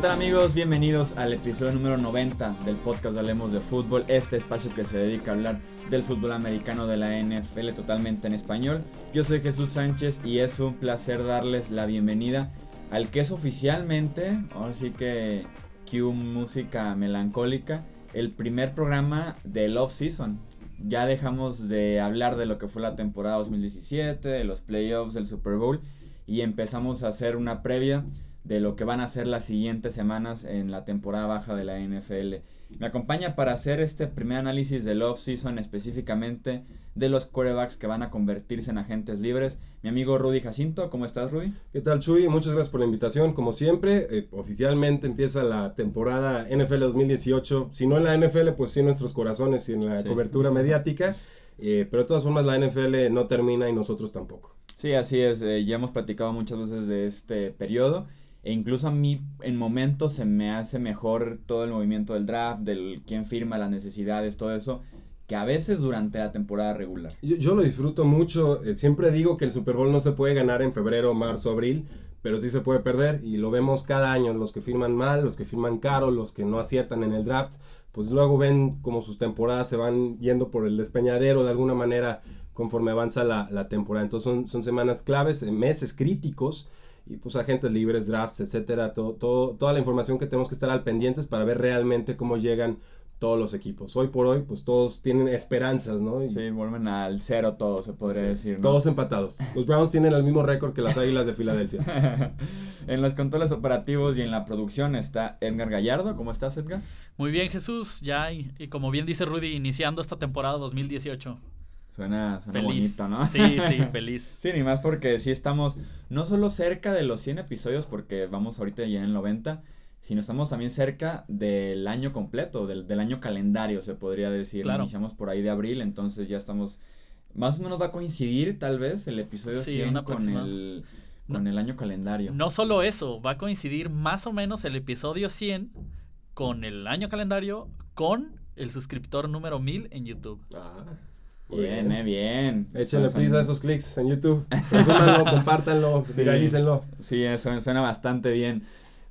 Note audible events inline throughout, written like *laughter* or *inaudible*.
tal amigos? Bienvenidos al episodio número 90 del podcast Hablemos de Fútbol, este espacio que se dedica a hablar del fútbol americano de la NFL totalmente en español. Yo soy Jesús Sánchez y es un placer darles la bienvenida al que es oficialmente, ahora sí que Q música melancólica, el primer programa del off season. Ya dejamos de hablar de lo que fue la temporada 2017, de los playoffs, del Super Bowl y empezamos a hacer una previa de lo que van a ser las siguientes semanas en la temporada baja de la NFL. Me acompaña para hacer este primer análisis del off-season específicamente de los quarterbacks que van a convertirse en agentes libres. Mi amigo Rudy Jacinto, ¿cómo estás Rudy? ¿Qué tal Chuy? Muchas gracias por la invitación. Como siempre, eh, oficialmente empieza la temporada NFL 2018. Si no en la NFL, pues sí en nuestros corazones y en la cobertura *laughs* mediática. Eh, pero de todas formas la NFL no termina y nosotros tampoco. Sí, así es. Eh, ya hemos platicado muchas veces de este periodo. E incluso a mí en momentos se me hace mejor todo el movimiento del draft, del quién firma, las necesidades, todo eso, que a veces durante la temporada regular. Yo, lo disfruto mucho. Eh, siempre digo que el Super Bowl no se puede ganar en febrero, marzo, abril, pero sí se puede perder y lo vemos cada año. Los que firman mal, los que firman caro, los que no aciertan en el draft, pues luego ven como sus temporadas se van yendo por el despeñadero de alguna manera conforme avanza la, la temporada. Entonces son, son semanas claves, meses críticos y pues agentes libres, drafts, etcétera, todo, todo, toda la información que tenemos que estar al pendientes para ver realmente cómo llegan todos los equipos. Hoy por hoy, pues todos tienen esperanzas, ¿no? sí, vuelven al cero todos, se podría decir. ¿no? Todos empatados. Los Browns tienen el mismo récord que las Águilas de Filadelfia. *laughs* en los controles operativos y en la producción está Edgar Gallardo. ¿Cómo estás, Edgar? Muy bien, Jesús. Ya, y, y como bien dice Rudy, iniciando esta temporada 2018. Suena, suena bonito, ¿no? Sí, sí, *laughs* feliz. sí, ni más porque sí estamos no solo cerca de los 100 episodios, porque vamos ahorita ya en el 90, sino estamos también cerca del año completo, del, del año calendario, se podría decir. Iniciamos por ahí de abril, entonces ya estamos. Más o menos va a coincidir, tal vez, el episodio 100 con el, con el año calendario. No solo eso, va a coincidir más o menos el episodio 100 con el año calendario, con el suscriptor número 1000 en YouTube. Ah. Bien, eh, bien. Échenle prisa a esos clics en YouTube. Resúmanlo, *laughs* compártanlo, sí, viralícenlo. Sí, eso suena bastante bien.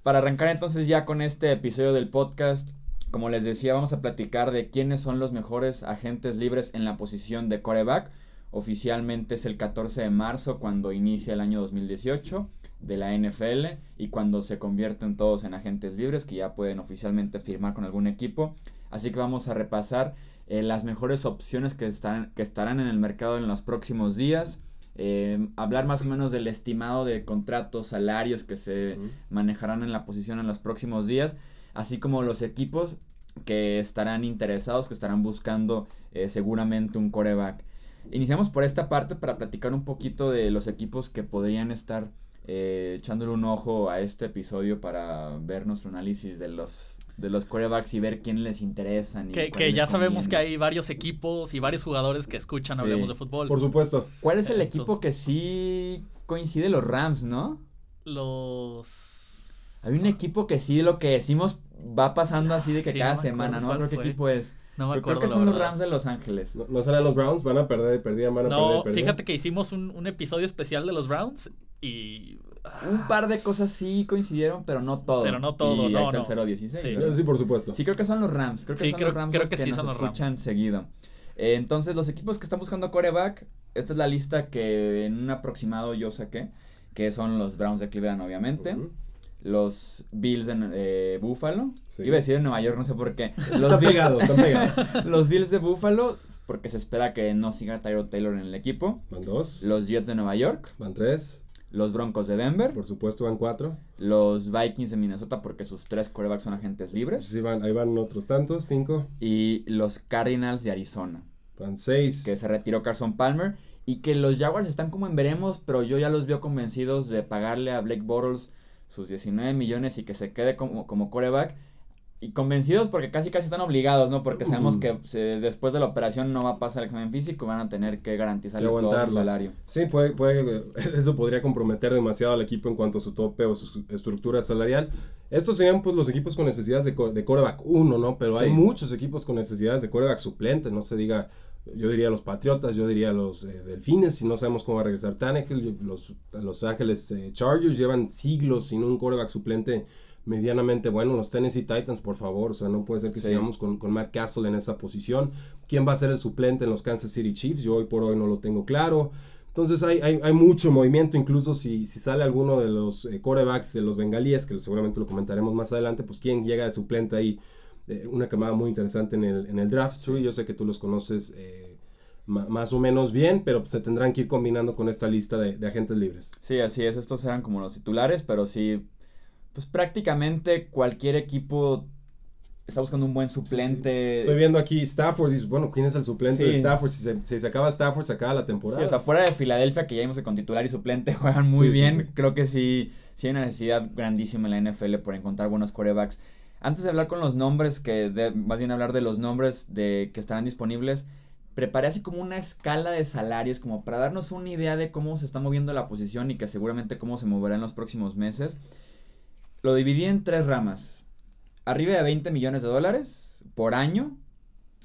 Para arrancar entonces ya con este episodio del podcast, como les decía, vamos a platicar de quiénes son los mejores agentes libres en la posición de coreback. Oficialmente es el 14 de marzo cuando inicia el año 2018 de la NFL y cuando se convierten todos en agentes libres que ya pueden oficialmente firmar con algún equipo. Así que vamos a repasar eh, las mejores opciones que, están, que estarán en el mercado en los próximos días. Eh, hablar más o menos del estimado de contratos, salarios que se manejarán en la posición en los próximos días, así como los equipos que estarán interesados, que estarán buscando eh, seguramente un coreback. Iniciamos por esta parte para platicar un poquito de los equipos que podrían estar echándole un ojo a este episodio para ver nuestro análisis de los de los quarterbacks y ver quién les interesan. Y que, ya sabemos que hay varios equipos y varios jugadores que escuchan Hablemos de Fútbol. Por supuesto. ¿Cuál es el equipo que sí coincide los Rams, no? Los... Hay un equipo que sí lo que decimos va pasando así de que cada semana, ¿no? Creo qué equipo es. No me acuerdo. Creo que son los Rams de Los Ángeles. No, serán los Browns, van a perder, perdían, van a no, perder, fíjate que hicimos un, un episodio especial de los Browns y un par de cosas sí coincidieron, pero no todo. Pero no todo, y no, ahí está el 0-16. Sí. por supuesto. Sí, creo que son los Rams. Creo que son los Rams que, nos escuchan seguido. Eh, entonces, los equipos que están buscando coreback, esta es la lista que en un aproximado yo saqué, que son los Browns de Cleveland, obviamente. Los Bills de eh, Buffalo. Iba a decir de Nueva York, no sé por qué. *laughs* Los Bills, pegados, están pegados. *laughs* los Bills de Buffalo, porque se espera que no siga Tyro Taylor en el equipo. Van dos. Los Jets de Nueva York. Van tres. Los Broncos de Denver. Por supuesto, van cuatro. Los Vikings de Minnesota, porque sus tres corebacks son agentes libres. Sí, van, ahí van otros tantos, cinco. Y los Cardinals de Arizona. Van seis. Que se retiró Carson Palmer. Y que los Jaguars están como en veremos, pero yo ya los veo convencidos de pagarle a Blake Bortles sus 19 millones y que se quede como, como coreback y convencidos porque casi casi están obligados, ¿no? Porque sabemos que después de la operación no va a pasar el examen físico, van a tener que garantizar todo el salario. Sí, puede, puede, *laughs* eso podría comprometer demasiado al equipo en cuanto a su tope o su estructura salarial. Estos serían pues los equipos con necesidades de, de coreback 1, ¿no? Pero hay muchos equipos con necesidades de coreback suplente, no se diga yo diría los Patriotas, yo diría los eh, Delfines, si no sabemos cómo va a regresar Tannehill, los Los Ángeles eh, Chargers llevan siglos sin un coreback suplente medianamente bueno. Los Tennessee Titans, por favor, o sea, no puede ser que Sí. sigamos con, con Matt Castle en esa posición. ¿Quién va a ser el suplente en los Kansas City Chiefs? Yo hoy por hoy no lo tengo claro. Entonces hay, hay, hay mucho movimiento, incluso si, si sale alguno de los eh, quarterbacks de los bengalíes, que seguramente lo comentaremos más adelante, pues quién llega de suplente ahí. Eh, una camada muy interesante en el, en el draft, Chuy. Yo sé que tú los conoces eh, más o menos bien, pero se tendrán que ir combinando con esta lista de, de agentes libres. Sí, así es, estos eran como los titulares, pero sí, pues prácticamente cualquier equipo está buscando un buen suplente. Estoy viendo aquí Stafford, y dices, bueno, ¿quién es el suplente Sí. de Stafford? Si se, si se acaba Stafford, se acaba la temporada. Sí, o sea, fuera de Filadelfia, que ya vimos que con titular y suplente *laughs* juegan muy bien, creo que sí, sí hay una necesidad grandísima en la NFL por encontrar buenos quarterbacks. Antes de hablar con los nombres, que de- más bien hablar de los nombres de que estarán disponibles, preparé así como una escala de salarios, como para darnos una idea de cómo se está moviendo la posición y que seguramente cómo se moverá en los próximos meses. Lo dividí en tres ramas. Arriba de 20 millones de dólares por año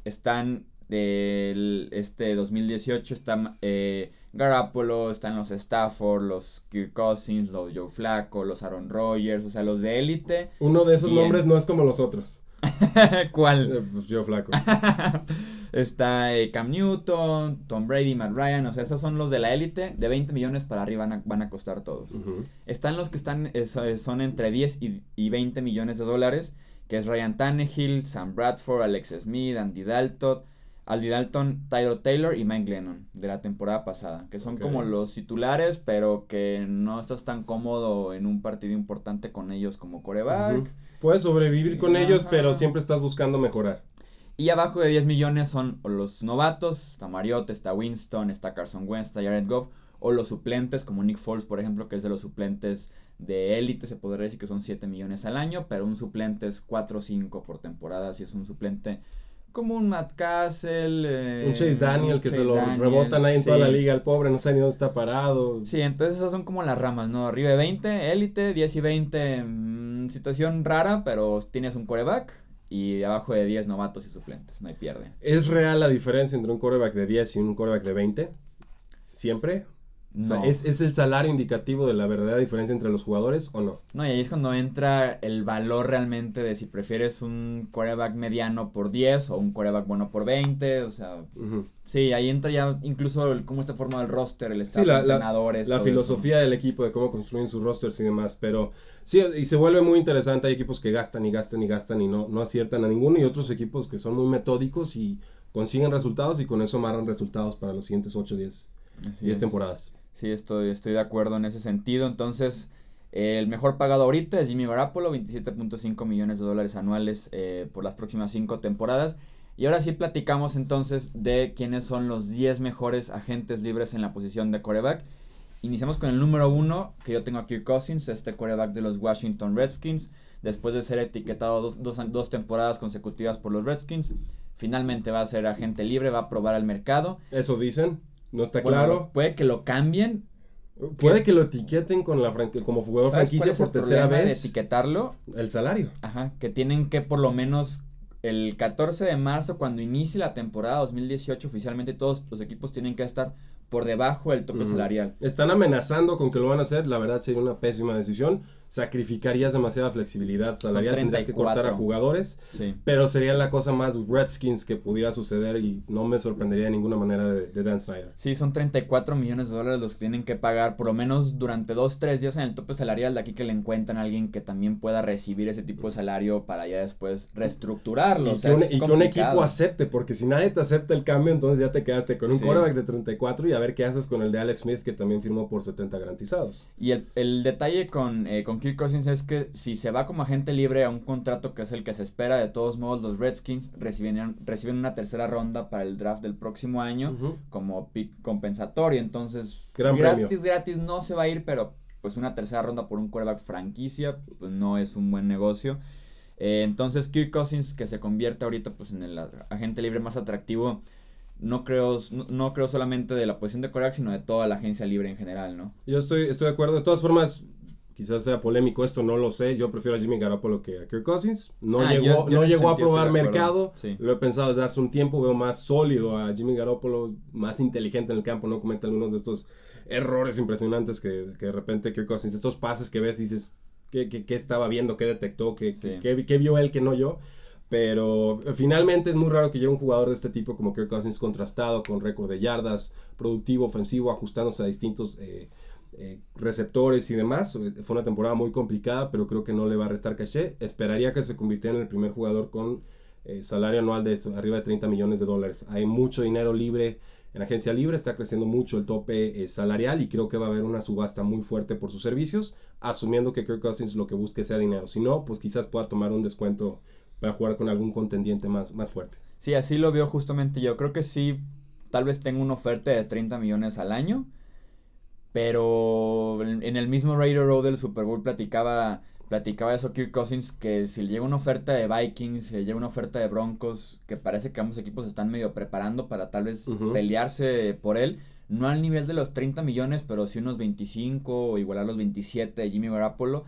están del este 2018 están eh, Garoppolo, están los Stafford, los Kirk Cousins, los Joe Flacco, los Aaron Rodgers, o sea, los de élite. Uno de esos nombres no es como los otros. *laughs* ¿Cuál? Eh, pues yo flaco. *laughs* Está eh, Cam Newton, Tom Brady, Matt Ryan, o sea, esos son los de la élite, de 20 millones para arriba van a, van a costar todos. Están los que están, es- son entre 10 y, y 20 millones de dólares, que es Ryan Tannehill, Sam Bradford, Alex Smith, Andy Dalton, Andy Dalton, Tyler Taylor y Mike Glennon de la temporada pasada, que son como los titulares, pero que no estás tan cómodo en un partido importante con ellos como coreback. Ujú. Puedes sobrevivir con ellos, pero siempre estás buscando mejorar. Y abajo de 10 millones son los novatos, está Mariota, está Winston, está Carson Wentz, está Jared Goff, o los suplentes como Nick Foles, por ejemplo, que es de los suplentes de élite, se podría decir que son 7 millones al año, pero un suplente es 4 o 5 por temporada, si es un suplente como un Matt Castle, eh, Un Chase Daniel que se lo Daniels, rebotan ahí en toda la liga, el pobre no sabe ni dónde está parado. Sí, entonces esas son como las ramas, ¿no? Arriba de 20, élite, 10 y 20, mm, situación rara, pero tienes un coreback. Y abajo de 10 novatos y suplentes, no hay pierde. ¿Es real la diferencia entre un quarterback de 10 y un quarterback de 20? ¿Siempre? O sea, No. ¿es, ¿es el salario indicativo de la verdadera diferencia entre los jugadores o no? No, y ahí es cuando entra el valor realmente de si prefieres un quarterback mediano por 10 o un quarterback bueno por 20, o sea, sí, ahí entra ya incluso el, cómo está formado el roster, el Sí, la, de la- entrenadores, la todo filosofía del equipo, de cómo construyen sus rosters y demás, pero sí, y se vuelve muy interesante, hay equipos que gastan y gastan y gastan y no, no aciertan a ninguno, y otros equipos que son muy metódicos y consiguen resultados y con eso amarran resultados para los siguientes 8, 10, eso. Así 10 es. temporadas. Sí, estoy, estoy de acuerdo en ese sentido. Entonces, el mejor pagado ahorita es Jimmy Garoppolo, 27.5 millones de dólares anuales eh, por las próximas 5 temporadas. Y ahora sí platicamos entonces de quiénes son los 10 mejores agentes libres en la posición de coreback. Iniciamos con el número 1, que yo tengo a Kirk Cousins, este coreback de los Washington Redskins. Después de ser etiquetado dos, dos, dos temporadas consecutivas por los Redskins, finalmente va a ser agente libre, va a probar al mercado. Eso dicen, no está Bueno, claro. Puede que lo cambien, Puede que lo etiqueten con la como jugador ¿Sabes cuál franquicia por tercera de vez. etiquetarlo, El salario. ajá, que tienen que por lo menos el 14 de marzo, cuando inicie la temporada 2018, oficialmente todos los equipos tienen que estar por debajo del tope salarial. Están amenazando con que lo van a hacer. La verdad sería una pésima decisión. Sacrificarías demasiada flexibilidad salarial. Tendrías que 34. cortar a jugadores. Sí. Pero sería la cosa más Redskins que pudiera suceder y no me sorprendería de ninguna manera de, de Dan Snyder. Sí, son 34 millones de dólares los que tienen que pagar por lo menos durante dos, tres días en el tope salarial. De aquí que le encuentran a alguien que también pueda recibir ese tipo de salario para ya después reestructurarlo. Y, o sea, que un, es y que un complicado. equipo acepte, porque si nadie te acepta el cambio, entonces ya te quedaste con un Sí. quarterback de 34 y a ver qué haces con el de Alex Smith, que también firmó por 70 garantizados. Y el, el detalle con, eh, con Kirk Cousins es que si se va como agente libre a un contrato que es el que se espera, de todos modos los Redskins reciben, reciben una tercera ronda para el draft del próximo año como pick compensatorio. Entonces, Gran gratis, premio. gratis no se va a ir, pero pues una tercera ronda por un quarterback franquicia, pues no es un buen negocio. Eh, entonces, Kirk Cousins, que se convierte ahorita pues en el agente libre más atractivo, no creo, no, no creo solamente de la posición de quarterback, sino de toda la agencia libre en general, ¿no? Yo estoy, estoy de acuerdo. De todas formas, quizás sea polémico esto, no lo sé. Yo prefiero a Jimmy Garoppolo que a Kirk Cousins. No Ah, llegó, yo- yo no llegó a probar mercado. Sí. Lo he pensado desde hace un tiempo. Veo más sólido a Jimmy Garoppolo, más inteligente en el campo. No comete algunos de estos errores impresionantes que, que de repente Kirk Cousins, estos pases que ves y dices, qué, qué, qué estaba viendo, qué detectó, qué, Sí. qué, qué vio él que no yo. Pero eh, finalmente es muy raro que llegue un jugador de este tipo como Kirk Cousins contrastado, con récord de yardas, productivo, ofensivo, ajustándose a distintos eh, eh, receptores y demás. Eh, Fue una temporada muy complicada, pero creo que no le va a restar caché. Esperaría que se convirtiera en el primer jugador con eh, salario anual de arriba de 30 millones de dólares. Hay mucho dinero libre en agencia libre, está creciendo mucho el tope salarial y creo que va a haber una subasta muy fuerte por sus servicios, asumiendo que Kirk Cousins lo que busque sea dinero. Si no, pues quizás pueda tomar un descuento para jugar con algún contendiente más, más fuerte. Sí, así lo veo justamente yo. Creo que sí, tal vez tenga una oferta de 30 millones al año. Pero en el mismo Radio Row del Super Bowl platicaba, platicaba eso Kirk Cousins, que si le llega una oferta de Vikings, si le llega una oferta de Broncos, que parece que ambos equipos están medio preparando para tal vez pelearse por él. No al nivel de los 30 millones, pero sí unos 25 o igualar los 27 de Jimmy Garoppolo,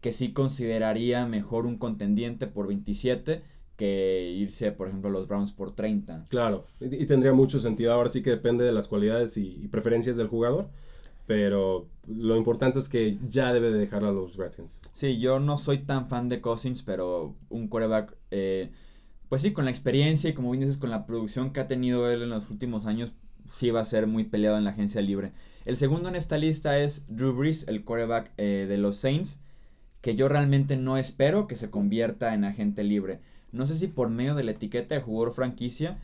que sí consideraría mejor un contendiente por 27 que irse, por ejemplo, a los Browns por 30. Claro, y, y tendría mucho sentido. Ahora sí que depende de las cualidades y, y preferencias del jugador. Pero lo importante es que ya debe de dejar a los Redskins. Sí, yo no soy tan fan de Cousins, pero un quarterback, eh, pues sí, con la experiencia y como bien dices, con la producción que ha tenido él en los últimos años, sí va a ser muy peleado en la agencia libre. El segundo en esta lista es Drew Brees, el quarterback eh, de los Saints, que yo realmente no espero que se convierta en agente libre. No sé si por medio de la etiqueta de jugador franquicia,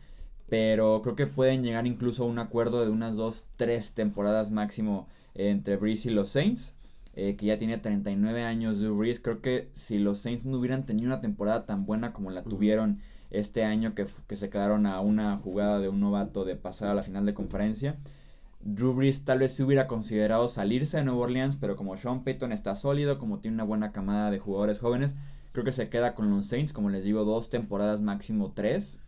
pero creo que pueden llegar incluso a un acuerdo de unas dos, tres temporadas máximo entre Brees y los Saints, eh, que ya tiene 39 años Drew Brees. Creo que si los Saints no hubieran tenido una temporada tan buena como la tuvieron este año, que, que se quedaron a una jugada de un novato de pasar a la final de conferencia, Drew Brees tal vez se hubiera considerado salirse de Nueva Orleans, pero como Sean Payton está sólido, como tiene una buena camada de jugadores jóvenes, creo que se queda con los Saints, como les digo, dos temporadas máximo tres.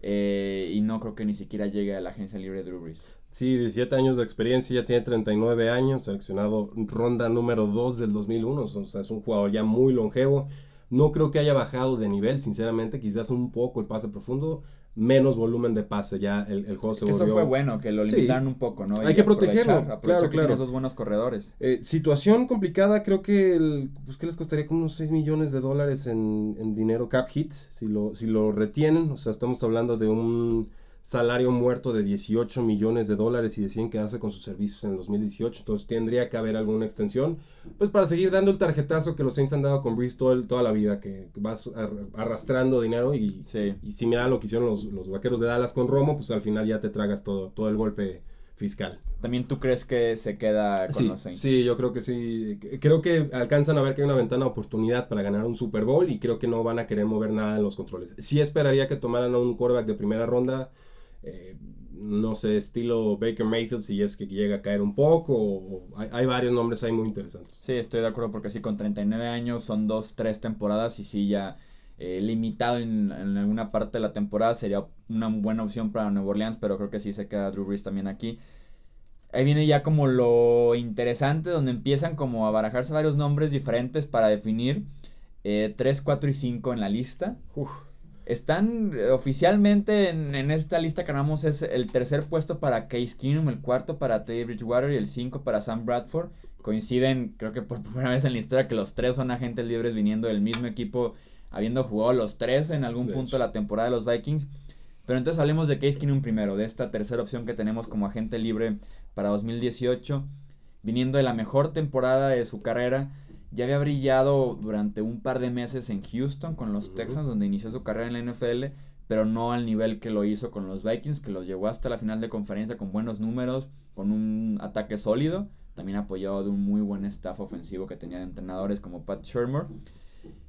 Eh, y no creo que ni siquiera llegue a la agencia libre de Drew Brees. Sí, 17 años de experiencia, ya tiene 39 años, seleccionado ronda número 2 del 2001, o sea, es un jugador ya muy longevo. No creo que haya bajado de nivel, sinceramente, quizás un poco el pase profundo, menos volumen de pase, ya el, el juego se Que eso volvió... fue bueno, que lo Sí. limitaron un poco, ¿no? Hay Y que protegerlo, aprovechar claro, claro. esos buenos corredores. Eh, situación complicada, creo que el, pues que les costaría como unos 6 millones de dólares en, en dinero cap hits si lo, si lo retienen, o sea, estamos hablando de un salario muerto de 18 millones de dólares y deciden quedarse con sus servicios en el 2018, entonces tendría que haber alguna extensión, pues para seguir dando el tarjetazo que los Saints han dado con el- toda la vida, que vas ar- arrastrando dinero y, Sí. y similar a lo que hicieron los, los vaqueros de Dallas con Romo, pues al final ya te tragas todo, todo el golpe fiscal. ¿También tú crees que se queda con Sí, los Saints? sí, yo creo que sí. Creo que alcanzan a ver que hay una ventana de oportunidad para ganar un Super Bowl y creo que no van a querer mover nada en los controles. Sí esperaría que tomaran a un quarterback de primera ronda, eh, no sé, estilo Baker Mayfield, si es que llega a caer un poco. o- o hay, hay varios nombres ahí muy interesantes. Sí, estoy de acuerdo porque sí, con 39 años son dos, tres temporadas y sí ya eh, limitado en, en alguna parte de la temporada sería una buena opción para Nueva Orleans, pero creo que sí se queda Drew Brees también aquí. Ahí viene ya como lo interesante donde empiezan como a barajarse varios nombres diferentes para definir eh, 3, 4 y 5 en la lista. Uf, Están eh, oficialmente en, en esta lista que ganamos es el tercer puesto para Case Keenum, el cuarto para Teddy Bridgewater y el 5 para Sam Bradford. Coinciden, creo que por *laughs* primera vez en la historia, que los tres son agentes libres viniendo del mismo equipo, habiendo jugado los tres en algún De punto hecho. de la temporada de los Vikings. Pero entonces hablemos de Case Keenum primero, de esta tercera opción que tenemos como agente libre para 2018, viniendo de la mejor temporada de su carrera. Ya había brillado durante un par de meses en Houston con los. Texans, donde inició su carrera en la NFL, pero no al nivel que lo hizo con los Vikings, que los llevó hasta la final de conferencia con buenos números, con un ataque sólido, también apoyado de un muy buen staff ofensivo que tenía de entrenadores como Pat Shermer.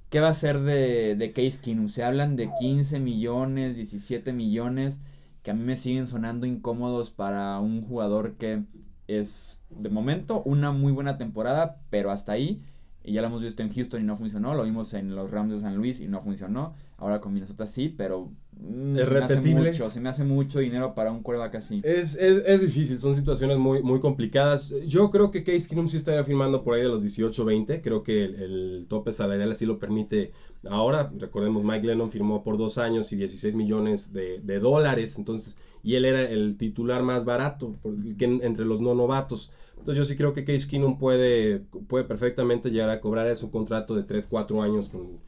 ¿Qué va a ser de, de Case Keenum? Se hablan de 15 millones, 17 millones, que a mí me siguen sonando incómodos para un jugador que es, de momento, una muy buena temporada, pero hasta ahí. Y ya lo hemos visto en Houston y no funcionó, lo vimos en los Rams de San Luis y no funcionó. Ahora con Minnesota sí, pero mm, ¿Es se me hace repetible? mucho, se me hace mucho dinero para un quarterback así. Es, es, es difícil, son situaciones muy, muy complicadas. Yo creo que Case Keenum sí estaría firmando por ahí de los 18 20. Creo que el, el tope salarial así lo permite ahora. Recordemos, Mike Lennon firmó por dos años y 16 millones de, de dólares. Entonces, y él era el titular más barato por- que en- entre los no novatos. Entonces yo sí creo que Case Keenum puede, puede perfectamente llegar a cobrar ese contrato de 3, 4 años con,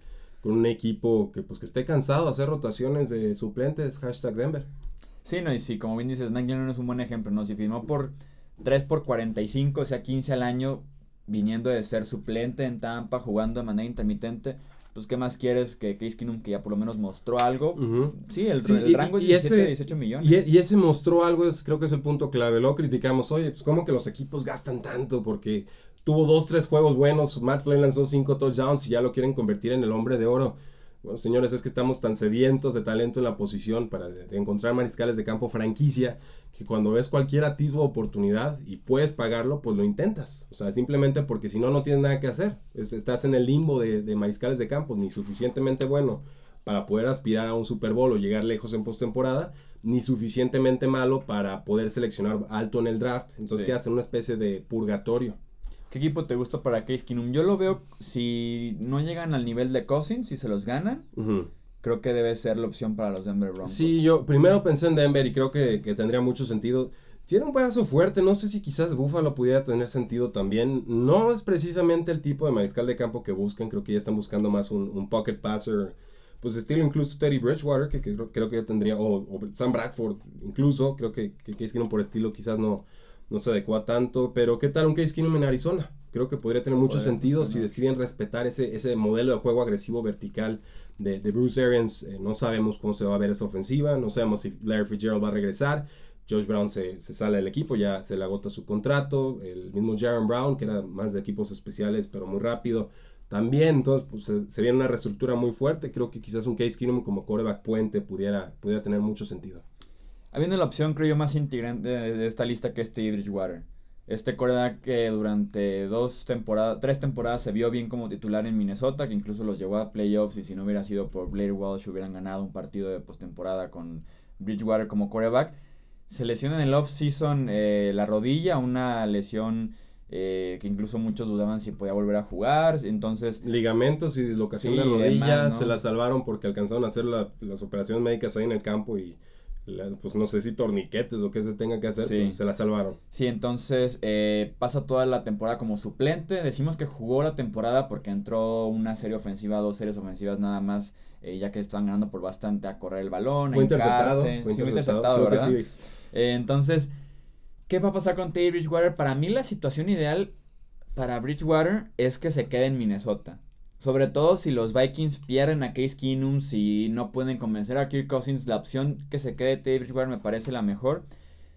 con, un equipo que pues que esté cansado de hacer rotaciones de suplentes, hashtag Denver. Sí, no, y sí, como bien dices, Mike Lennon es un buen ejemplo, ¿no? Si firmó por 3 por 45, o sea, 15 al año, viniendo de ser suplente en Tampa, jugando de manera intermitente, pues qué más quieres que Case Keenum que ya por lo menos mostró algo. Sí, el, rango es 17, 18 millones. Y, ese mostró algo, es, creo que es el punto clave. Lo criticamos, oye, pues cómo que los equipos gastan tanto porque tuvo dos, tres juegos buenos, Matt Flynn lanzó cinco touchdowns y ya lo quieren convertir en el hombre de oro. Bueno, señores, es que estamos tan sedientos de talento en la posición para encontrar mariscales de campo franquicia que cuando ves cualquier atisbo de oportunidad y puedes pagarlo, pues lo intentas. O sea, simplemente porque si no, no tienes nada que hacer. estás en el limbo de, de, mariscales de campo, ni suficientemente bueno para poder aspirar a un Super Bowl o llegar lejos en postemporada, ni suficientemente malo para poder seleccionar alto en el draft. Entonces sí. quedas en una especie de purgatorio. ¿Qué equipo te gusta para Case Keenum? Yo lo veo, si no llegan al nivel de Cousins, si se los ganan, creo que debe ser la opción para los Denver Broncos. Sí, yo primero pensé en Denver y creo que, que tendría mucho sentido. Tiene un brazo fuerte, no sé si quizás Buffalo pudiera tener sentido también. No es precisamente el tipo de mariscal de campo que buscan, creo que ya están buscando más un, un pocket passer, pues estilo incluso Teddy Bridgewater, que, que creo, que yo tendría, o, o, Sam Bradford incluso, creo que, que Case Keenum por estilo quizás no, no se adecua tanto, pero ¿qué tal un Case Keenum en Arizona? Creo que podría tener mucho sentido si deciden respetar ese, ese modelo de juego agresivo vertical de, de Bruce Arians. Eh, no sabemos cómo se va a ver esa ofensiva, no sabemos si Larry Fitzgerald va a regresar. Josh Brown se, se, sale del equipo, ya se le agota su contrato. El mismo Jaron Brown, que era más de equipos especiales, pero muy rápido, también. Entonces, pues, se, se, viene una reestructura muy fuerte. Creo que quizás un Case Keenum como coreback puente pudiera, pudiera tener mucho sentido. Habiendo la opción, creo yo, más integrante de esta lista que este Bridgewater. Este coreback que durante dos temporadas, tres temporadas se vio bien como titular en Minnesota, que incluso los llevó a playoffs y si no hubiera sido por Blair Walsh hubieran ganado un partido de postemporada con Bridgewater como coreback. Se lesiona en el off-season eh, la rodilla, una lesión eh, que incluso muchos dudaban si podía volver a jugar. Entonces. Ligamentos y dislocación sí, de rodilla ¿no? se la salvaron porque alcanzaron a hacer la, las operaciones médicas ahí en el campo y pues no sé si torniquetes o qué se tenga que hacer, sí. pues se la salvaron. Sí, entonces eh, pasa toda la temporada como suplente. Decimos que jugó la temporada porque entró una serie ofensiva, dos series ofensivas nada más, eh, ya que estaban ganando por bastante a correr el balón. Fue interceptado. Fue interceptado, sí, fue interceptado ¿verdad? Sí. Eh, entonces, ¿qué va a pasar con Teddy Bridgewater? Para mí la situación ideal para Bridgewater es que se quede en Minnesota. Sobre todo si los Vikings pierden a Case Keenum, si no pueden convencer a Kirk Cousins, la opción que se quede Teddy Bridgewater me parece la mejor.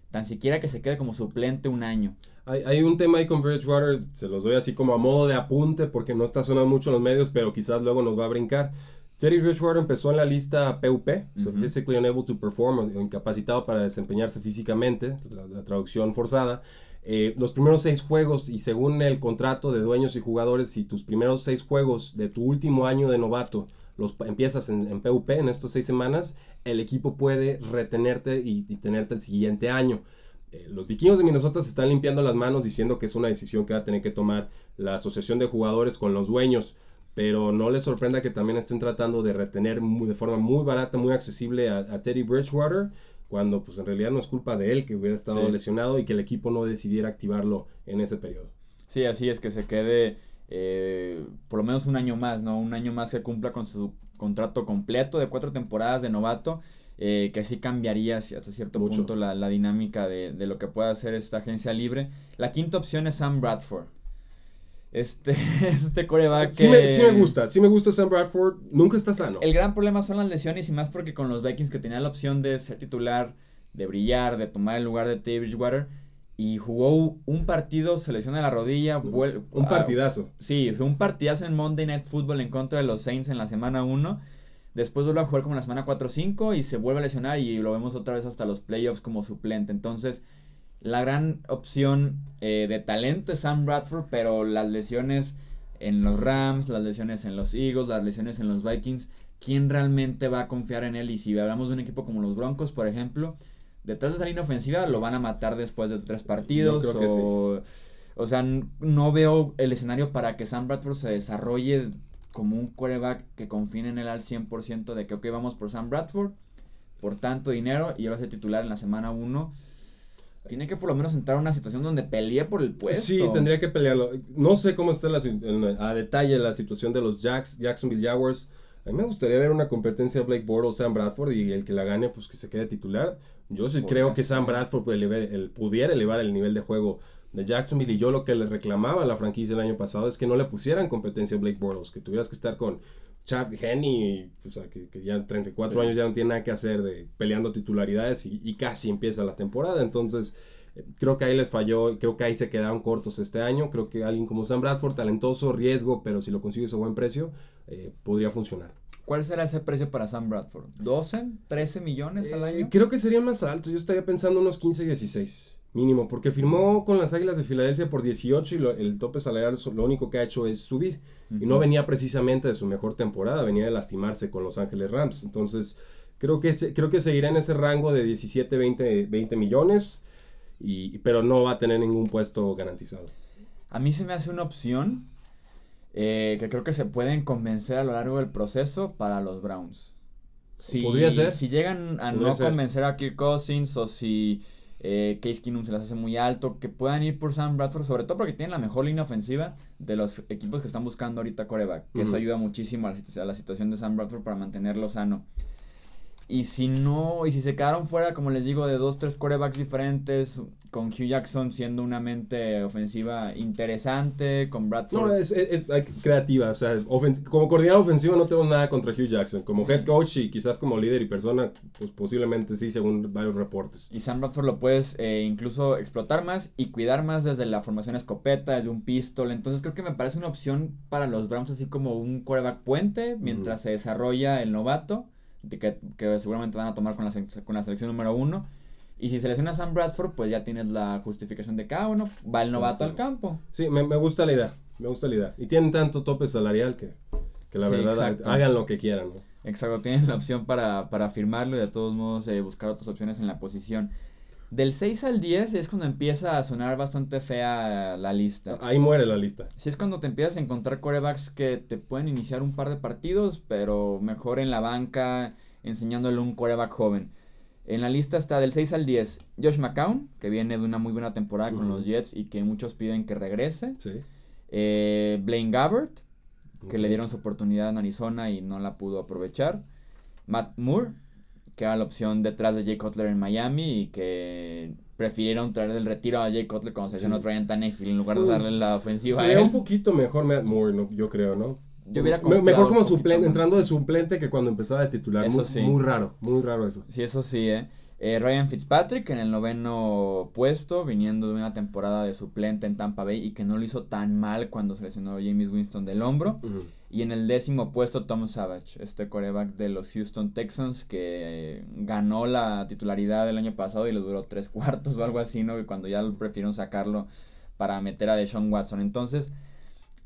Tan siquiera que se quede como suplente un año. Hay, hay, un tema ahí con Bridgewater, se los doy así como a modo de apunte porque no está sonando mucho en los medios, pero quizás luego nos va a brincar. Teddy Bridgewater empezó en la lista PUP, uh -huh. so Physically Unable to Perform, o incapacitado para desempeñarse físicamente, la, la traducción forzada. Eh, los primeros seis juegos y según el contrato de dueños y jugadores, si tus primeros seis juegos de tu último año de novato los empiezas en, en PUP en estas seis semanas, el equipo puede retenerte y, tenerte el siguiente año. Eh, los vikingos de Minnesota se están limpiando las manos diciendo que es una decisión que va a tener que tomar la asociación de jugadores con los dueños. Pero no les sorprenda que también estén tratando de retener de forma muy barata, muy accesible a Teddy Bridgewater cuando pues en realidad no es culpa de él que hubiera estado sí. lesionado y que el equipo no decidiera activarlo en ese periodo. Sí, así es que se quede eh, por lo menos un año más, ¿no? Un año más que cumpla con su contrato completo de cuatro temporadas de novato, eh, que sí cambiaría hasta cierto Mucho. punto la, la dinámica de, de, lo que pueda hacer esta agencia libre. La quinta opción es Sam Bradford. Este, *laughs* este coreback. Sí me, sí me gusta, sí me gusta Sam Bradford. Nunca está sano. El gran problema son las lesiones y más porque con los Vikings que tenían la opción de ser titular, de brillar, de tomar el lugar de Teddy Bridgewater. Y jugó un partido, se lesiona la rodilla. Un partidazo. Ah, sí, fue un partidazo en Monday Night Football en contra de los Saints en la semana 1. Después vuelve a jugar como en la semana 4-5 y se vuelve a lesionar y lo vemos otra vez hasta los playoffs como suplente. Entonces, la gran opción eh, de talento es Sam Bradford, pero las lesiones en los Rams, las lesiones en los Eagles, las lesiones en los Vikings, ¿quién realmente va a confiar en él? Y si hablamos de un equipo como los Broncos, por ejemplo, detrás de esa línea ofensiva lo van a matar después de tres partidos. Yo creo o, que sí. o sea, no veo el escenario para que Sam Bradford se desarrolle como un quarterback que confíen en él al 100% de que, ok, vamos por Sam Bradford, por tanto dinero, y ahora ser titular en la semana 1 tiene que por lo menos entrar a una situación donde pelee por el puesto. Sí, tendría que pelearlo. No sé cómo está la, a detalle la situación de los Jacks, Jacksonville Jaguars. A mí me gustaría ver una competencia Blake Bortles, Sam Bradford y el que la gane, pues que se quede titular. Yo sí creo que Sam Bradford pudiera elevar el nivel de juego de Jacksonville y yo lo que le reclamaba a la franquicia el año pasado es que no le pusieran competencia a Blake Bortles, que tuvieras que estar con Chad Henney, o sea, que, que ya 34 años ya no tiene nada que hacer de peleando titularidades y, y casi empieza la temporada, entonces eh, creo que ahí les falló, creo que ahí se quedaron cortos este año, creo que alguien como Sam Bradford, talentoso, riesgo, pero si lo consigues a buen precio, eh, podría funcionar. ¿Cuál será ese precio para Sam Bradford? ¿12? ¿13 millones al Eh, año? creo que sería más alto, yo estaría pensando unos 15, 16 mínimo, porque firmó con las Águilas de Filadelfia por 18 y lo- el tope salarial lo único que ha hecho es subir. Y no venía precisamente de su mejor temporada, venía de lastimarse con Los Ángeles Rams. Entonces, creo que, creo que seguirá en ese rango de 17, 20, 20 millones, y, pero no va a tener ningún puesto garantizado. A mí se me hace una opción eh, que creo que se pueden convencer a lo largo del proceso para los Browns. Si, Podría ser. Si llegan a no ser. convencer a Kirk Cousins o si eh, Case Keenum se las hace muy alto, que puedan ir por Sam Bradford, sobre todo porque tienen la mejor línea ofensiva de los equipos que están buscando ahorita coreback, que eso ayuda muchísimo a la, a la situación de Sam Bradford para mantenerlo sano. Y si no, y si se quedaron fuera, como les digo, de dos, tres corebacks diferentes, con Hugh Jackson siendo una mente ofensiva interesante, con Bradford. No, es, es- es, creativa, o sea, como coordinador ofensivo no tengo nada contra Hugh Jackson. Como head coach y quizás como líder y persona, pues posiblemente sí, según varios reportes. Y Sam Bradford lo puedes eh, incluso explotar más y cuidar más desde la formación escopeta, desde un pistol. Entonces creo que me parece una opción para los Browns así como un quarterback puente mientras se desarrolla el novato, que, que seguramente van a tomar con la, con la selección número uno. Y si selecciona a Sam Bradford, pues ya tienes la justificación de que, ah, bueno, va el novato al campo. Sí, me, me gusta la idea, me gusta la idea. Y tienen tanto tope salarial que, que la Sí, verdad exacto. hagan lo que quieran. ¿no? Exacto, tienes la opción para, para firmarlo y de todos modos eh, buscar otras opciones en la posición. Del 6 al 10 es cuando empieza a sonar bastante fea la lista. Ahí muere la lista. Si es cuando te empiezas a encontrar corebacks que te pueden iniciar un par de partidos, pero mejor en la banca, enseñándole un coreback joven. En la lista está del 6 al 10 Josh McCown, que viene de una muy buena temporada con los Jets y que muchos piden que regrese. Sí. Eh, Blaine Gabbert, que le dieron su oportunidad en Arizona y no la pudo aprovechar. Matt Moore, que era la opción detrás de Jay Cutler en Miami y que prefirieron traer del retiro a Jay Cutler cuando se Sí. no traían Tannehill en lugar de Pues, darle la ofensiva a Sería un él. poquito mejor Matt Moore, ¿no? yo creo, ¿no? Yo hubiera mejor un como suplente, entrando de suplente que cuando empezaba de titular. Eso muy, sí. muy raro, muy raro eso. Sí, eso sí, ¿eh? Eh, Ryan Fitzpatrick en el noveno puesto, viniendo de una temporada de suplente en Tampa Bay y que no lo hizo tan mal cuando seleccionó a James Winston del hombro. Ujú. Y en el décimo puesto, Tom Savage, este coreback de los Houston Texans que ganó la titularidad el año pasado y le duró tres *laughs* cuartos o algo así, ¿no? Que cuando ya prefirieron sacarlo para meter a Deshaun Watson. Entonces,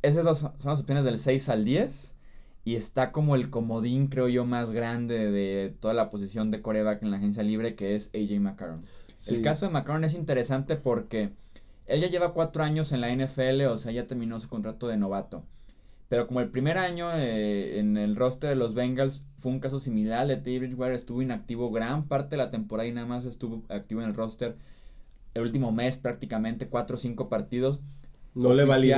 esas son las opciones del 6 al 10. Y está como el comodín, creo yo, más grande de toda la posición de coreback en la agencia libre, que es AJ McCarron. Sí. El caso de McCarron es interesante porque él ya lleva cuatro años en la NFL, o sea, ya terminó su contrato de novato. Pero como el primer año eh, en el roster de los Bengals fue un caso similar de Teddy Bridgewater, estuvo inactivo gran parte de la temporada y nada más estuvo activo en el roster el último mes prácticamente, cuatro o cinco partidos. No le validó.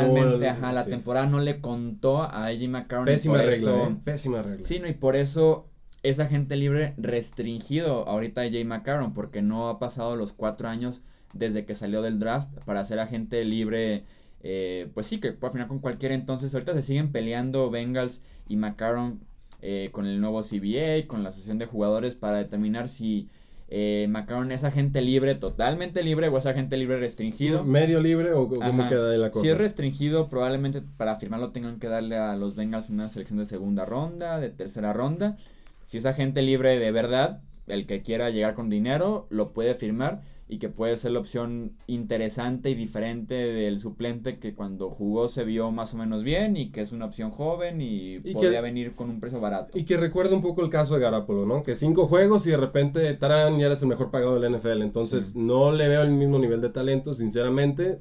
Ajá, la sí. temporada no le contó a AJ McCarron. Pésima por regla, eso- ¿eh? Pésima regla. Sí, no, y por eso es agente libre restringido ahorita a Jay McCarron, porque no ha pasado los cuatro años desde que salió del draft para ser agente libre. Eh, pues sí, que puede afinar con cualquiera. Entonces, ahorita se siguen peleando Bengals y McCarron eh, con el nuevo CBA, con la asociación de jugadores para determinar si eh, McCarron es agente libre, totalmente libre, o es agente libre restringido. ¿Medio libre o cómo queda de la cosa? Si es restringido, probablemente para firmarlo tengan que darle a los Bengals una selección de segunda ronda, de tercera ronda. Si es agente libre de verdad, el que quiera llegar con dinero, lo puede firmar y que puede ser la opción interesante y diferente del suplente que cuando jugó se vio más o menos bien y que es una opción joven y, Y podría que- venir con un precio barato. Y que recuerda un poco el caso de Garapolo, ¿no? Que cinco juegos y de repente, tarán, ya eres el mejor pagado del NFL. Entonces, Sí. no le veo el mismo nivel de talento, sinceramente.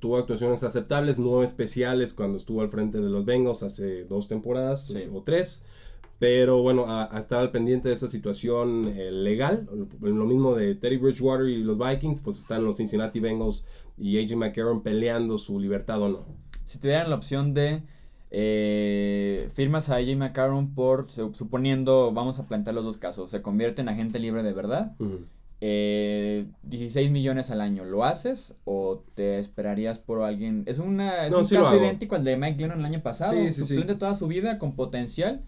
Tuvo actuaciones aceptables, no especiales cuando estuvo al frente de los Bengals hace dos temporadas Sí. o tres. Pero bueno, a, a estar al pendiente de esa situación eh, legal, lo mismo de Teddy Bridgewater y los Vikings, pues están los Cincinnati Bengals y AJ McCarron peleando su libertad o no. Si te dieran la opción de eh, firmas a AJ McCarron por, su- suponiendo, vamos a plantear los dos casos, se convierte en agente libre de verdad, eh, 16 millones al año, ¿lo haces o te esperarías por alguien? Es, una, es No, un sí caso idéntico al de Mike Glennon el año pasado, Sí, sí, sí. suplente toda su vida con potencial,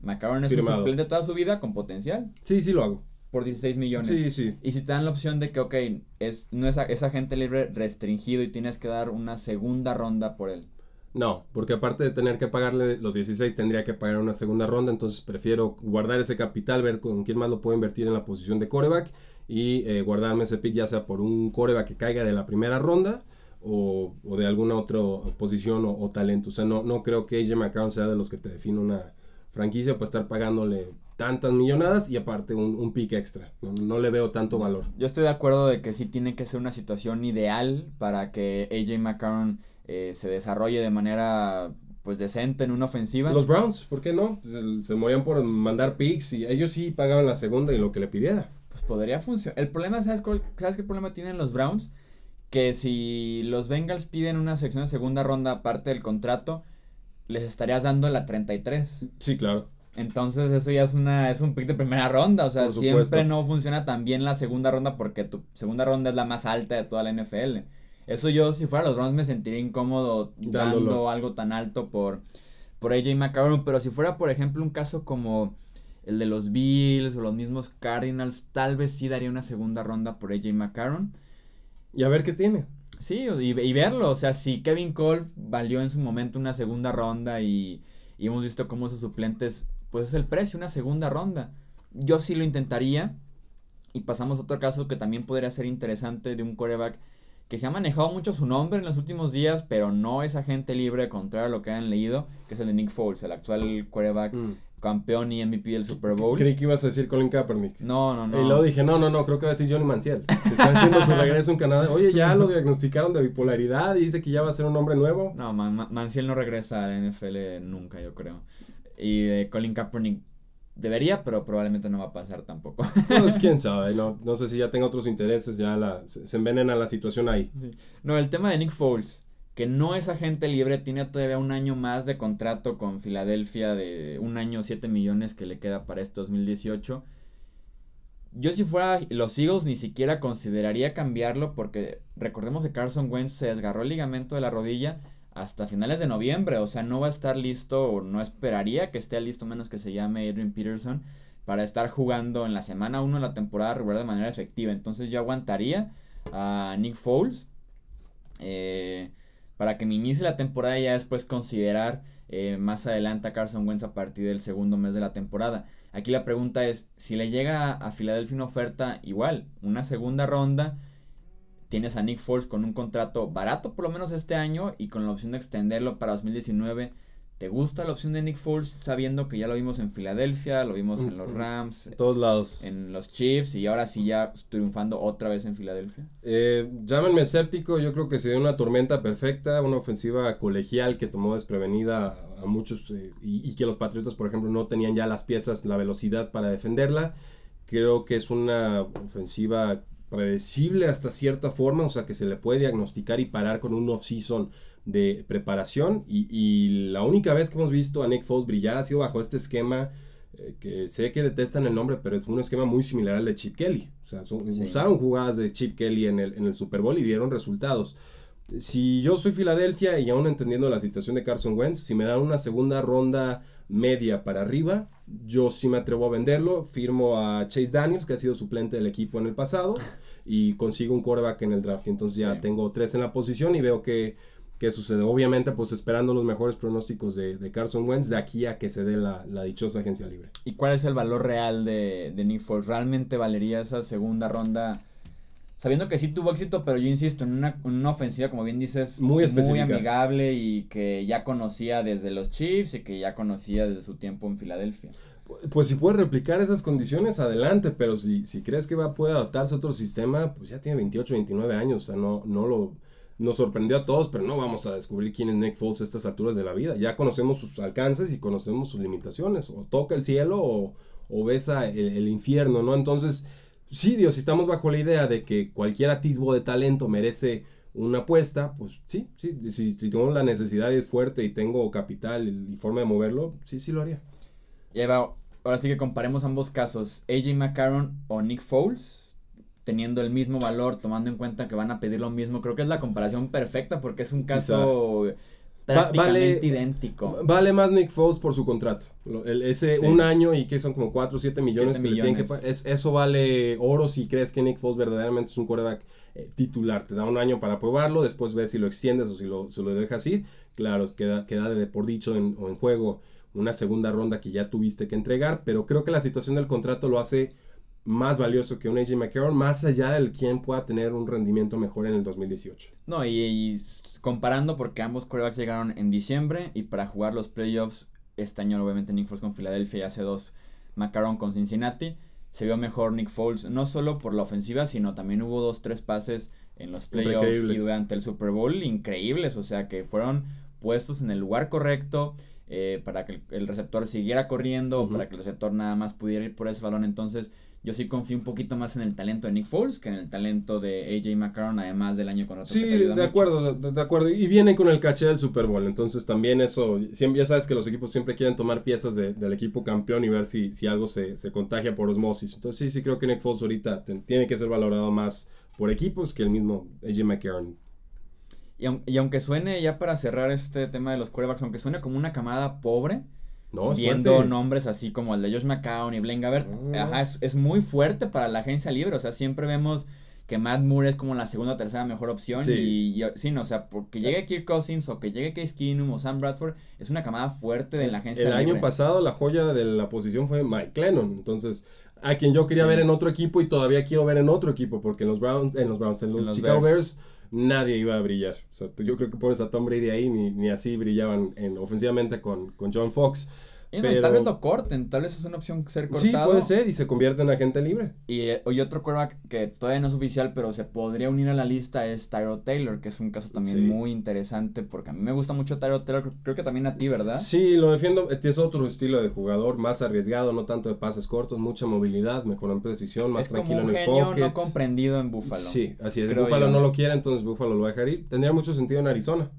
McCarron es Firmado. un suplente toda su vida con potencial Sí, sí lo hago. por 16 millones. Sí, sí. Y si te dan la opción de que, ok, es, no es, es agente libre restringido y tienes que dar una segunda ronda por él. No, porque aparte de tener que pagarle los 16, tendría que pagar una segunda ronda, entonces prefiero guardar ese capital, ver con quién más lo puedo invertir en la posición de coreback y eh, guardarme ese pick ya sea por un coreback que caiga de la primera ronda o, o de alguna otra posición o, o talento. O sea, no, no creo que AJ McCown sea de los que te define una franquicia para estar pagándole tantas millonadas y aparte un, un pick extra. No, no le veo tanto valor. Yo estoy de acuerdo de que sí tiene que ser una situación ideal para que AJ McCarron eh, se desarrolle de manera pues decente en una ofensiva. Los Browns, ¿por qué no? Se, se morían por mandar picks y ellos sí pagaban la segunda y lo que le pidiera. Pues podría funcionar. El problema, ¿sabes, cuál- ¿sabes qué problema tienen los Browns? Que si los Bengals piden una sección de segunda ronda aparte del contrato, les estarías dando la 33. Sí, claro. Entonces eso ya es una es un pick de primera ronda, o sea, siempre no funciona tan bien la segunda ronda porque tu segunda ronda es la más alta de toda la NFL. Eso yo si fuera los Browns me sentiría incómodo dando Dándolo. algo tan alto por por AJ McCarron, pero si fuera por ejemplo un caso como el de los Bills o los mismos Cardinals, tal vez sí daría una segunda ronda por AJ McCarron. Y a ver qué tiene. Sí, y, verlo, o sea, si Kevin Cole valió en su momento una segunda ronda y, hemos visto cómo sus suplentes, pues es el precio, una segunda ronda. Yo sí lo intentaría. Y pasamos a otro caso que también podría ser interesante de un coreback que se ha manejado mucho su nombre en los últimos días, pero no es agente libre, contrario a lo que han leído, que es el de Nick Foles, el actual coreback Mm. Campeón y MVP del Super Bowl. Creí que ibas a decir Colin Kaepernick. No, no, no. Y luego dije, no, no, no, creo que va a decir Johnny Manciel. Que Está haciendo su regreso en Canadá. Oye, ya lo diagnosticaron de bipolaridad y dice que ya va a ser un hombre nuevo. No, Man- Man- Manziel no regresa a la NFL nunca, yo creo. Y de Colin Kaepernick debería, pero probablemente no va a pasar tampoco. Pues quién *laughs* sabe, no, no sé si ya tenga otros intereses, ya la, se, se envenena la situación ahí. no, el tema de Nick Foles, que no es agente libre, tiene todavía un año más de contrato con Filadelfia de un año 7 millones que le queda para este 2018. Yo si fuera los Eagles ni siquiera consideraría cambiarlo porque recordemos que Carson Wentz se desgarró el ligamento de la rodilla hasta finales de noviembre, o sea, no va a estar listo o no esperaría que esté listo menos que se llame Adrian Peterson para estar jugando en la semana 1 de la temporada regular de manera efectiva. Entonces yo aguantaría a Nick Foles eh, para que me inicie la temporada y ya después considerar eh, más adelante a Carson Wentz a partir del segundo mes de la temporada. Aquí la pregunta es, si le llega a Filadelfia una oferta igual, una segunda ronda, tienes a Nick Foles con un contrato barato por lo menos este año y con la opción de extenderlo para 2019. ¿Te gusta la opción de Nick Foles sabiendo que ya lo vimos en Filadelfia, lo vimos en los Rams, En todos lados. en los Chiefs y ahora sí ya triunfando otra vez en Filadelfia? Eh, llámenme escéptico, yo creo que sería una tormenta perfecta, una ofensiva colegial que tomó desprevenida a muchos eh, y, y que los Patriotas, por ejemplo, no tenían ya las piezas, la velocidad para defenderla. Creo que es una ofensiva predecible hasta cierta forma, o sea que se le puede diagnosticar y parar con un off-season de preparación y, y la única vez que hemos visto a Nick Foles brillar ha sido bajo este esquema eh, que sé que detestan el nombre, pero es un esquema muy similar al de Chip Kelly. O sea, son- Sí. usaron jugadas de Chip Kelly en el, en el Super Bowl y dieron resultados. Si yo soy Filadelfia y aún entendiendo la situación de Carson Wentz, si me dan una segunda ronda media para arriba, yo sí me atrevo a venderlo. Firmo a Chase Daniels, que ha sido suplente del equipo en el pasado, *laughs* y consigo un quarterback en el draft. Entonces ya Sí. tengo tres en la posición y veo que, que sucede. Obviamente, pues esperando los mejores pronósticos de, de Carson Wentz de aquí a que se dé la, la dichosa agencia libre. ¿Y cuál es el valor real de, de Nick Foles? ¿Realmente valería esa segunda ronda? Sabiendo que sí tuvo éxito, pero yo insisto, en una, en una ofensiva, como bien dices, Muy específica. amigable y que ya conocía desde los Chiefs y que ya conocía desde su tiempo en Filadelfia. Pues si puede replicar esas condiciones, adelante, pero si, si crees que va puede adaptarse a otro sistema, pues ya tiene 28, 29 años, o sea, no, no lo nos sorprendió a todos, pero no vamos a descubrir quién es Nick Foles a estas alturas de la vida. Ya conocemos sus alcances y conocemos sus limitaciones. O toca el cielo o, o besa el, infierno, ¿no? Entonces, sí, Dios, si estamos bajo la idea de que cualquier atisbo de talento merece una apuesta, pues sí, sí, si, si tengo la necesidad y es fuerte y tengo capital y forma de moverlo, sí, sí lo haría. Y ahora sí que comparemos ambos casos, AJ McCarron o Nick Foles teniendo el mismo valor, tomando en cuenta que van a pedir lo mismo. Creo que es la comparación perfecta porque es un caso prácticamente vale, idéntico. Vale más Nick Foles por su contrato. El, ese un año y que son como 4 o 7 millones que le tienen que es, Eso vale oro si crees que Nick Foles verdaderamente es un quarterback eh, titular. Te da un año para probarlo, después ves si lo extiendes o si lo, se lo dejas ir. Claro, queda, queda de por dicho en, o en juego una segunda ronda que ya tuviste que entregar, pero creo que la situación del contrato lo hace más valioso que un AJ McCarron, más allá del quien pueda tener un rendimiento mejor en el 2018. No, y, comparando porque ambos quarterbacks llegaron en diciembre y para jugar los playoffs este año obviamente Nick Foles con Filadelfia y hace dos McCarron con Cincinnati, se vio mejor Nick Foles no solo por la ofensiva, sino también hubo dos, tres pases en los playoffs y durante el Super Bowl increíbles, o sea que fueron puestos en el lugar correcto. Eh, para que el, receptor siguiera corriendo, para que el receptor nada más pudiera ir por ese balón. Entonces, yo sí confío un poquito más en el talento de Nick Foles que en el talento de AJ McCarron, además del año con otro. Sí, de acuerdo, de, acuerdo. Y viene con el caché del Super Bowl, entonces también eso, siempre, ya sabes que los equipos siempre quieren tomar piezas del equipo campeón y ver si, si algo se, se, contagia por osmosis. Entonces sí, sí creo que Nick Foles ahorita tiene que ser valorado más por equipos que el mismo AJ McCarron. Y, y aunque suene, ya para cerrar este tema de los quarterbacks, aunque suene como una camada pobre, viendo nombres así como el de Josh McCown y Blaine Gabbert, ah. es, muy fuerte para la agencia libre, o sea, siempre vemos que Matt Moore es como la segunda o tercera mejor opción y, sí, no, o sea, porque llegue Kirk Cousins o que llegue Case Keenum o Sam Bradford, es una camada fuerte de la agencia libre. El año pasado la joya de la posición fue Mike Lennon, entonces a quien yo quería ver en otro equipo y todavía quiero ver en otro equipo porque en los Browns, en los Browns, en los, Chicago Bears. Nadie iba a brillar. Yo creo que pones a Tom Brady ahí, ni, ni así brillaban en, ofensivamente con, con John Fox tal vez lo corten, tal vez es una opción ser cortado. Sí, puede ser, y se convierte en agente libre. Y, eh, otro quarterback que todavía no es oficial, pero se podría unir a la lista es Tyro Taylor, que es un caso también muy interesante, porque a mí me gusta mucho Tyro Taylor, creo que también a ti, ¿verdad? Sí, lo defiendo, es otro estilo de jugador, más arriesgado, no tanto de pases cortos, mucha movilidad, mejor en precisión, más tranquilo en el pocket. no comprendido en Buffalo. Sí, así es, Buffalo no lo quiere, entonces Buffalo lo va a dejar ir. Tendría mucho sentido en Arizona.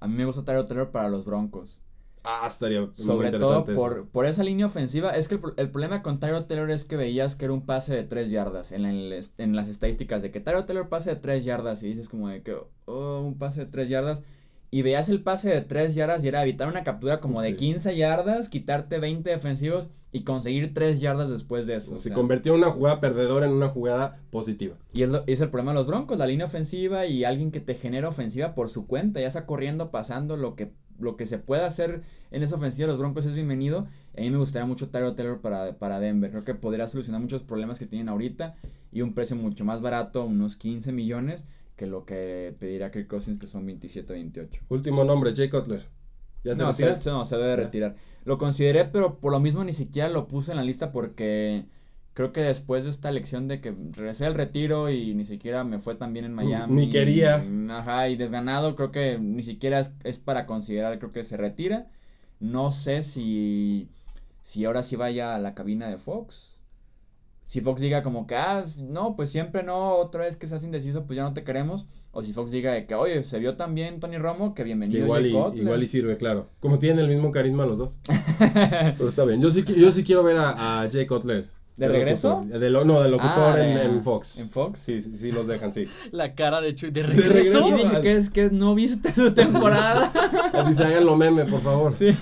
A mí me gusta Tyro Taylor para los Broncos. Ah, estaría Sobre todo por, por esa línea ofensiva. Es que el, problema con Tyro Taylor es que veías que era un pase de 3 yardas en, en las estadísticas de que Tyro Taylor pase de 3 yardas y dices como de que, oh, un pase de 3 yardas. Y veías el pase de 3 yardas y era evitar una captura como de 15 yardas, quitarte 20 defensivos y conseguir 3 yardas después de eso. Se convirtió una jugada perdedora en una jugada positiva. Y es, es el problema de los Broncos, la línea ofensiva y alguien que te genera ofensiva por su cuenta, ya sea corriendo, pasando, lo que lo que se pueda hacer en esa ofensiva de los Broncos es bienvenido. A mí me gustaría mucho Tyro Taylor para, para Denver. Creo que podría solucionar muchos problemas que tienen ahorita y un precio mucho más barato, unos 15 millones, que lo que pedirá Kirk Cousins, que son 27 28. Último nombre, Jay Cutler. ¿Ya se no, retira? Se, no, se debe retirar. Lo consideré, pero por lo mismo ni siquiera lo puse en la lista porque creo que después de esta elección de que regresé al retiro y ni siquiera me fue tan bien en Miami. Ni quería. ajá, y desganado, creo que ni siquiera es, para considerar, creo que se retira. No sé si, si ahora sí vaya a la cabina de Fox. Si Fox diga como que, ah, no, pues siempre no, otra vez que seas indeciso, pues ya no te queremos. O si Fox diga que, oye, se vio tan bien Tony Romo, que bienvenido. igual, y, igual y sirve, claro. Como tienen el mismo carisma los dos. *laughs* Pero está bien. Yo sí, yo sí quiero ver a, a Jay Cutler. ¿De, regreso? De lo, no, del locutor ah, en, Fox. ¿En Fox? Sí, sí, sí, los dejan, sí. *laughs* La cara de Chuy. ¿De regreso? ¿De dije que es que no viste su *laughs* temporada. *laughs* Dice, háganlo meme, por favor. Sí.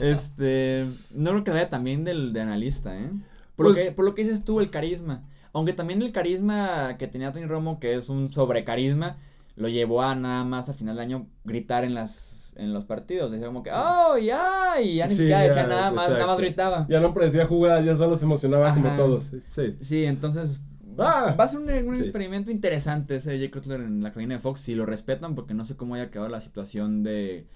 este. No creo que vaya también del de analista, ¿eh? Por, lo pues que, por lo que dices tú, el carisma. Aunque también el carisma que tenía Tony Romo, que es un sobrecarisma, lo llevó a nada más a final de año gritar en las en los partidos. Decía como que, ¡oh, ya! Y ya ni siquiera decía nada más, nada más gritaba. Ya no predecía jugadas, ya solo se emocionaba como todos. Sí. Sí, entonces. Ah. Va a ser un, experimento interesante ese Jay Cutler en la cabina de Fox si lo respetan, porque no sé cómo haya quedado la situación de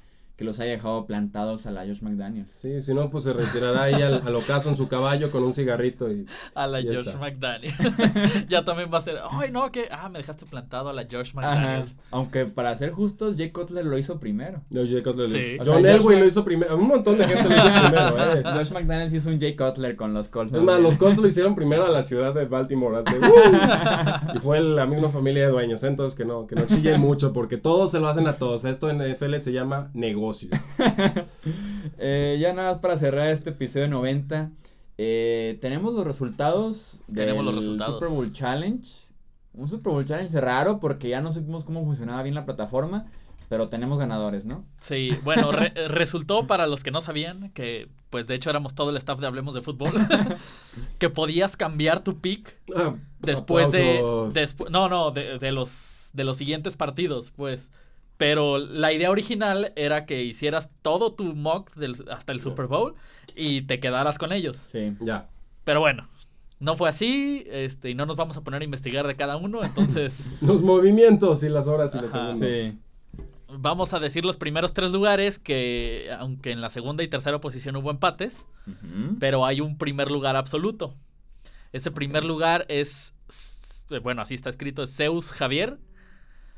que los haya dejado plantados a la Josh McDaniels. Sí, si no, pues se retirará ahí al, al ocaso en su caballo con un cigarrito y A la Ya Josh está. McDaniel. *laughs* ya también va a ser. Ay, no, que. Ah, me dejaste plantado a la Josh Ajá. McDaniel. Aunque para ser justos, Jay Cutler lo hizo primero. No, Jay Cutler lo Sí. hizo. O sea, John Josh Elway lo hizo primero. Un montón de gente lo hizo primero, *laughs* eh. Josh McDaniels hizo un Jay Cutler con los Colts. Es más, los Colts lo hicieron primero a la ciudad de Baltimore. hace, ¡uh! *laughs* y fue la misma familia de dueños, ¿eh? entonces que no, que no chillen mucho, porque todos se lo hacen a todos. Esto en NFL se llama negocio. *laughs* Eh, ya nada más para cerrar este episodio 90. eh, tenemos los resultados Tenemos los del resultados. Super Bowl Challenge. Un Super Bowl Challenge raro porque ya no supimos cómo funcionaba bien la plataforma. Pero tenemos ganadores, ¿no? Sí, bueno, re- *laughs* resultó para los que no sabían que, pues de hecho éramos todo el staff de Hablemos de Fútbol, *laughs* que podías cambiar tu pick Ah, después aplausos. de, despu- no, no, de, de los, de los siguientes partidos, pues. Pero la idea original era que hicieras todo tu mock del- hasta el Super Bowl y te quedaras con ellos. Sí. Ya. Pero bueno, no fue así, este, y no nos vamos a poner a investigar de cada uno, entonces *laughs* Los movimientos y las horas y los segundos. Sí. vamos a decir los primeros tres lugares que, aunque en la segunda y tercera posición hubo empates, pero hay un primer lugar absoluto. Ese primer lugar es, bueno, así está escrito, es Zeus Javier.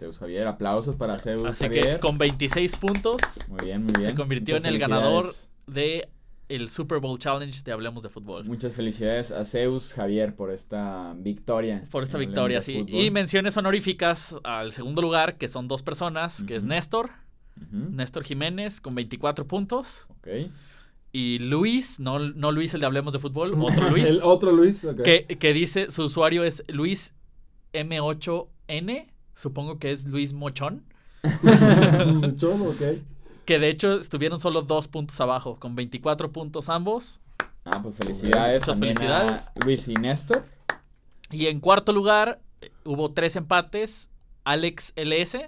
Zeus Javier, aplausos para Zeus Así Javier. que con 26 puntos Muy bien, muy bien. se convirtió Muchas en el ganador de el Super Bowl Challenge de Hablemos de Fútbol. Muchas felicidades a Zeus Javier por esta victoria. Por esta victoria, sí. Fútbol. Y menciones honoríficas al segundo lugar, que son dos personas, que es. Néstor, Ujú. Néstor Jiménez con 24 puntos. Ok. Y Luis, no, no Luis el de Hablemos de Fútbol, *laughs* otro Luis. El otro Luis. ok. que, que dice, su usuario es Luis M8N, supongo que es Luis Mochón, *laughs* Chon, ok. que de hecho estuvieron solo dos puntos abajo, con 24 puntos ambos. Ah, pues felicidades. Muchas felicidades. A Luis y Néstor. Y en cuarto lugar hubo tres empates. Alex LS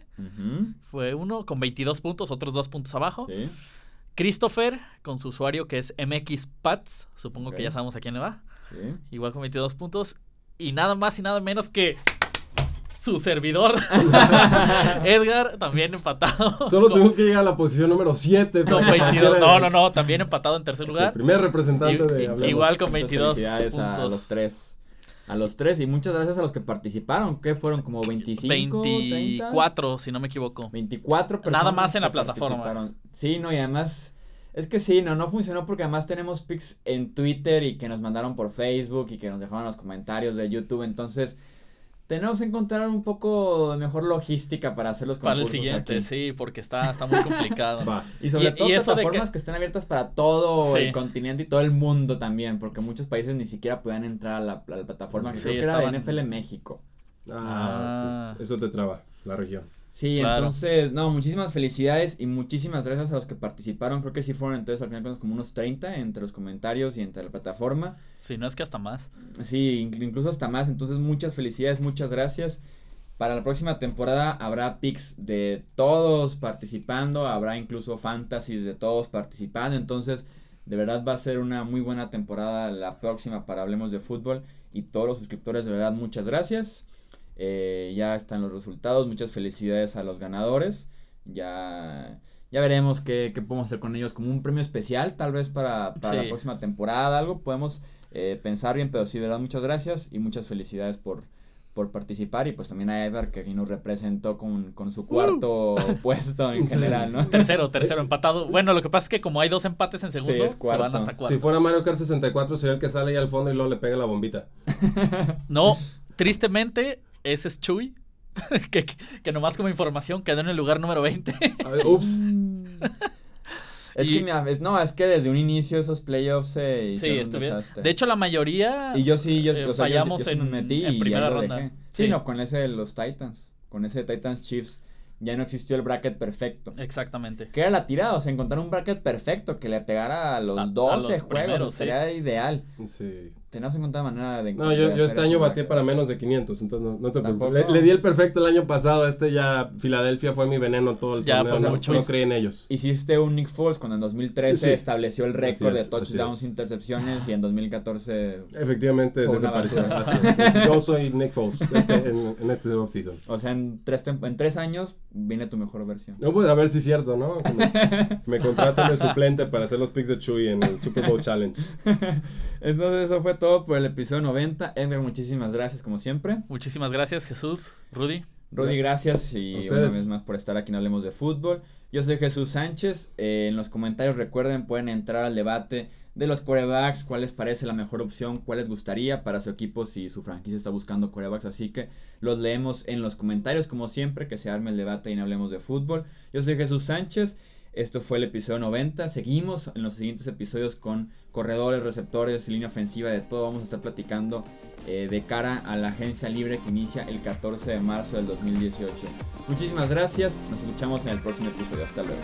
fue uno con 22 puntos, otros dos puntos abajo. Sí. Christopher con su usuario que es MXPats, supongo que ya sabemos a quién le va, Sí. igual con 22 puntos. Y nada más y nada menos que su servidor, *laughs* Edgar, también empatado. Solo con- tuvimos que llegar a la posición número 7. con 22. No, no, no, también empatado en tercer El lugar. primer representante de Hablemos. igual con Muchas 22 felicidades a puntos. los tres. A los tres. Y muchas gracias a los que participaron. ¿Qué fueron? Como 25, 30? 24, si no me equivoco. 24 personas. Nada más en la que plataforma. Sí, no, y además. Es que sí, no, no funcionó porque además tenemos pics en Twitter y que nos mandaron por Facebook y que nos dejaron en los comentarios de YouTube. Entonces, tenemos que encontrar un poco de mejor logística para hacer los Para el concursos siguiente, aquí. sí, porque está, está muy complicado. *laughs* Va. Y sobre Y- todo y eso de plataformas que- que... estén abiertas para todo Sí. el continente y todo el mundo también, porque muchos países ni siquiera podían entrar a la, a la plataforma que Sí, creo que era de NFL México. Ah, Ah. sí. Eso te traba, la región. Sí, Claro. entonces, no, muchísimas felicidades y muchísimas gracias a los que participaron. Creo que sí fueron entonces al final como unos 30 entre los comentarios y entre la plataforma. Si no es que hasta más. Sí, inc- incluso hasta más. Entonces, muchas felicidades, muchas gracias. Para la próxima temporada habrá picks de todos participando, habrá incluso fantasies de todos participando. Entonces, de verdad va a ser una muy buena temporada la próxima para Hablemos de Fútbol. Y todos los suscriptores, de verdad, muchas gracias. Eh, ya están los resultados. Muchas felicidades a los ganadores. Ya, ya veremos qué, qué podemos hacer con ellos como un premio especial, tal vez para, para Sí. la próxima temporada. Algo podemos eh, pensar bien, pero sí, verdad, muchas gracias y muchas felicidades por, por participar. Y pues también a Edgar, que aquí nos representó con, con su cuarto *laughs* puesto en general, ¿no? Tercero, tercero *laughs* empatado. Bueno, lo que pasa es que como hay dos empates en segundo, es se cuarto. van hasta cuatro. Si fuera Mario Kart 64 sería el que sale ahí al fondo y luego le pega la bombita. *laughs* No, tristemente, ese es Chuy. que, que nomás como información quedó en el lugar número 20. A ver, Ups. Es Y- que, mira, es, no, es que desde un inicio esos playoffs se sí. De hecho, la mayoría. Y yo sí, yo, eh, o sea, yo- yo me metí en y primera ya lo ronda. dejé. Sí, Sí. no, con ese de los Titans, con ese de Titans Chiefs, ya no existió el bracket perfecto. Exactamente. Que era la tirada, o sea, encontrar un bracket perfecto que le pegara a los A- a 12 los juegos, primeros, estaría ideal. Sí. Tenías encontrado manera de. No, yo, de yo este año batí para menos de 500, entonces no, no te preocupes. Le, le di el perfecto el año pasado, este ya Filadelfia fue mi veneno todo el Ya torneo, no, mucho. no creí en ellos. Hiciste un Nick Foles cuando en 2013 Sí. estableció el récord de touchdowns, intercepciones y en 2014, Efectivamente desapareció. basura. Así es. Yo soy Nick Foles este- en, en este offseason. o sea, en tres, en tres años viene tu mejor versión. No, pues a ver si es cierto, ¿no? Que me, contraten de suplente para hacer los picks de Chuy en el Super Bowl Challenge. *laughs* Entonces eso fue todo por el episodio 90. Edgar, muchísimas gracias como siempre. Muchísimas gracias, Jesús, Rudy. Rudy, gracias y una vez más por estar aquí en Hablemos de Fútbol. Yo soy Jesús Sánchez. Eh, en los comentarios recuerden, pueden entrar al debate de los corebacks, cuál les parece la mejor opción, cuál les gustaría para su equipo si su franquicia está buscando corebacks. Así que los leemos en los comentarios como siempre, que se arme el debate y en Hablemos de Fútbol. Yo soy Jesús Sánchez. Esto fue el episodio 90. Seguimos en los siguientes episodios con corredores, receptores, línea ofensiva, de todo. Vamos a estar platicando eh, de cara a la agencia libre que inicia el 14 de marzo del 2018. Muchísimas gracias. Nos escuchamos en el próximo episodio. Hasta luego.